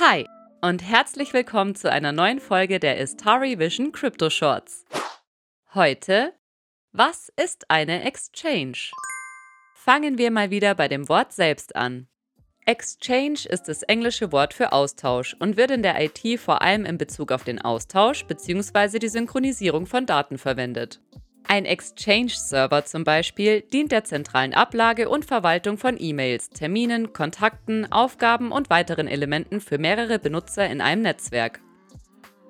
Hi und herzlich willkommen zu einer neuen Folge der Istari Vision Crypto Shorts. Heute, was ist eine Exchange? Fangen wir mal wieder bei dem Wort selbst an. Exchange ist das englische Wort für Austausch und wird in der IT vor allem in Bezug auf den Austausch bzw. die Synchronisierung von Daten verwendet. Ein Exchange-Server zum Beispiel dient der zentralen Ablage und Verwaltung von E-Mails, Terminen, Kontakten, Aufgaben und weiteren Elementen für mehrere Benutzer in einem Netzwerk.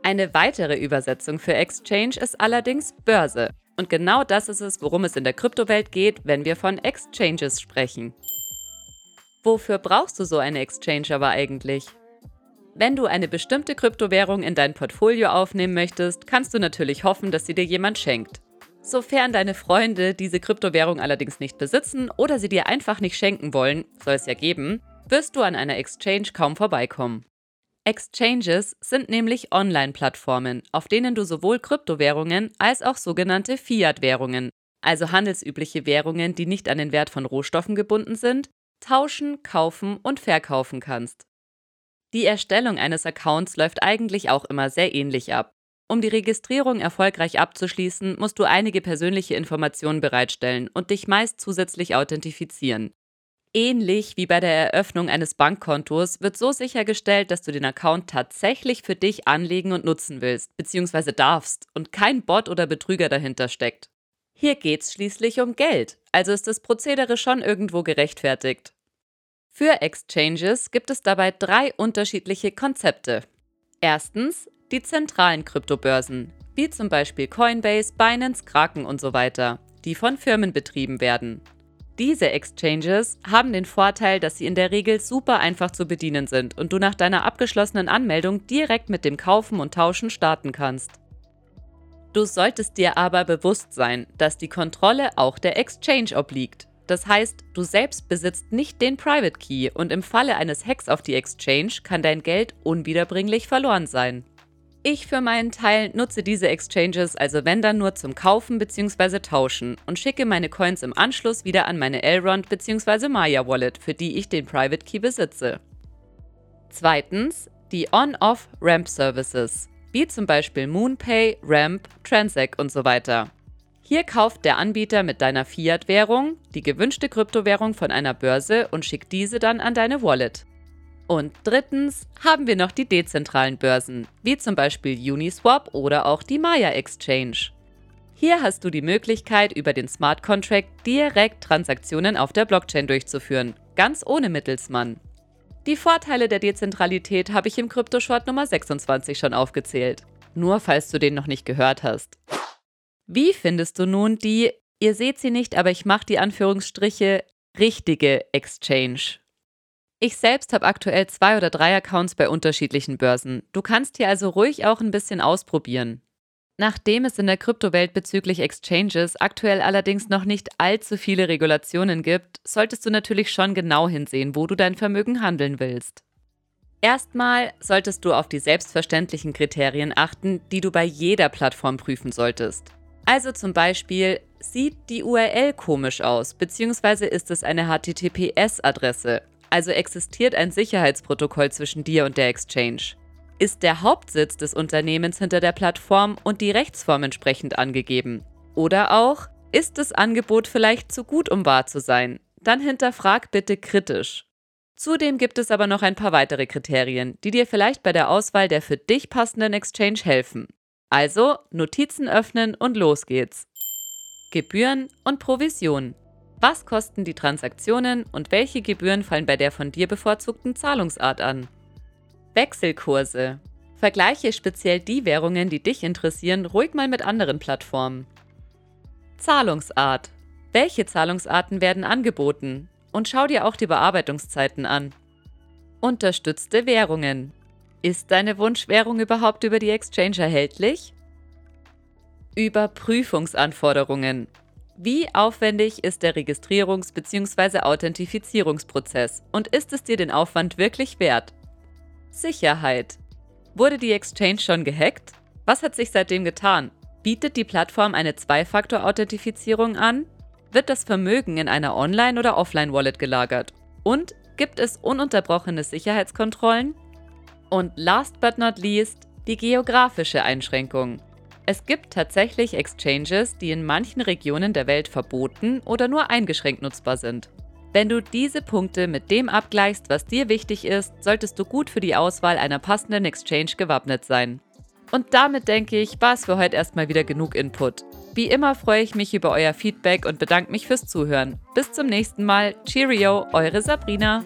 Eine weitere Übersetzung für Exchange ist allerdings Börse. Und genau das ist es, worum es in der Kryptowelt geht, wenn wir von Exchanges sprechen. Wofür brauchst du so eine Exchange aber eigentlich? Wenn du eine bestimmte Kryptowährung in dein Portfolio aufnehmen möchtest, kannst du natürlich hoffen, dass sie dir jemand schenkt. Sofern deine Freunde diese Kryptowährung allerdings nicht besitzen oder sie dir einfach nicht schenken wollen, soll es ja geben, wirst du an einer Exchange kaum vorbeikommen. Exchanges sind nämlich Online-Plattformen, auf denen du sowohl Kryptowährungen als auch sogenannte Fiat-Währungen, also handelsübliche Währungen, die nicht an den Wert von Rohstoffen gebunden sind, tauschen, kaufen und verkaufen kannst. Die Erstellung eines Accounts läuft eigentlich auch immer sehr ähnlich ab. Um die Registrierung erfolgreich abzuschließen, musst du einige persönliche Informationen bereitstellen und dich meist zusätzlich authentifizieren. Ähnlich wie bei der Eröffnung eines Bankkontos wird so sichergestellt, dass du den Account tatsächlich für dich anlegen und nutzen willst, bzw. darfst und kein Bot oder Betrüger dahinter steckt. Hier geht's schließlich um Geld, also ist das Prozedere schon irgendwo gerechtfertigt. Für Exchanges gibt es dabei drei unterschiedliche Konzepte. Erstens die zentralen Kryptobörsen, wie zum Beispiel Coinbase, Binance, Kraken und so weiter, die von Firmen betrieben werden. Diese Exchanges haben den Vorteil, dass sie in der Regel super einfach zu bedienen sind und du nach deiner abgeschlossenen Anmeldung direkt mit dem Kaufen und Tauschen starten kannst. Du solltest dir aber bewusst sein, dass die Kontrolle auch der Exchange obliegt. Das heißt, du selbst besitzt nicht den Private Key und im Falle eines Hacks auf die Exchange kann dein Geld unwiederbringlich verloren sein. Ich für meinen Teil nutze diese Exchanges also wenn dann nur zum Kaufen bzw. Tauschen und schicke meine Coins im Anschluss wieder an meine Elrond bzw. Maya Wallet, für die ich den Private Key besitze. Zweitens die On-Off-Ramp Services, wie zum Beispiel MoonPay, Ramp, Transact und so weiter. Hier kauft der Anbieter mit deiner Fiat-Währung die gewünschte Kryptowährung von einer Börse und schickt diese dann an deine Wallet. Und drittens haben wir noch die dezentralen Börsen, wie zum Beispiel Uniswap oder auch die Maya Exchange. Hier hast du die Möglichkeit, über den Smart Contract direkt Transaktionen auf der Blockchain durchzuführen, ganz ohne Mittelsmann. Die Vorteile der Dezentralität habe ich im Kryptoshort Nummer 26 schon aufgezählt, nur falls du den noch nicht gehört hast. Wie findest du nun die, ihr seht sie nicht, aber ich mache die Anführungsstriche, richtige Exchange? Ich selbst habe aktuell zwei oder drei Accounts bei unterschiedlichen Börsen. Du kannst hier also ruhig auch ein bisschen ausprobieren. Nachdem es in der Kryptowelt bezüglich Exchanges aktuell allerdings noch nicht allzu viele Regulationen gibt, solltest du natürlich schon genau hinsehen, wo du dein Vermögen handeln willst. Erstmal solltest du auf die selbstverständlichen Kriterien achten, die du bei jeder Plattform prüfen solltest. Also zum Beispiel, sieht die URL komisch aus, beziehungsweise ist es eine HTTPS-Adresse, also existiert ein Sicherheitsprotokoll zwischen dir und der Exchange. Ist der Hauptsitz des Unternehmens hinter der Plattform und die Rechtsform entsprechend angegeben? Oder auch, ist das Angebot vielleicht zu gut, um wahr zu sein? Dann hinterfrag bitte kritisch. Zudem gibt es aber noch ein paar weitere Kriterien, die dir vielleicht bei der Auswahl der für dich passenden Exchange helfen. Also Notizen öffnen und los geht's. Gebühren und Provisionen. Was kosten die Transaktionen und welche Gebühren fallen bei der von dir bevorzugten Zahlungsart an? Wechselkurse. Vergleiche speziell die Währungen, die dich interessieren, ruhig mal mit anderen Plattformen. Zahlungsart. Welche Zahlungsarten werden angeboten? Und schau dir auch die Bearbeitungszeiten an. Unterstützte Währungen. Ist deine Wunschwährung überhaupt über die Exchange erhältlich? Überprüfungsanforderungen. Wie aufwendig ist der Registrierungs- bzw. Authentifizierungsprozess und ist es dir den Aufwand wirklich wert? Sicherheit. Wurde die Exchange schon gehackt? Was hat sich seitdem getan? Bietet die Plattform eine Zwei-Faktor-Authentifizierung an? Wird das Vermögen in einer Online- oder Offline-Wallet gelagert? Und gibt es ununterbrochene Sicherheitskontrollen? Und last but not least die geografische Einschränkung. Es gibt tatsächlich Exchanges, die in manchen Regionen der Welt verboten oder nur eingeschränkt nutzbar sind. Wenn du diese Punkte mit dem abgleichst, was dir wichtig ist, solltest du gut für die Auswahl einer passenden Exchange gewappnet sein. Und damit denke ich, war es für heute erstmal wieder genug Input. Wie immer freue ich mich über euer Feedback und bedanke mich fürs Zuhören. Bis zum nächsten Mal. Cheerio, eure Sabrina.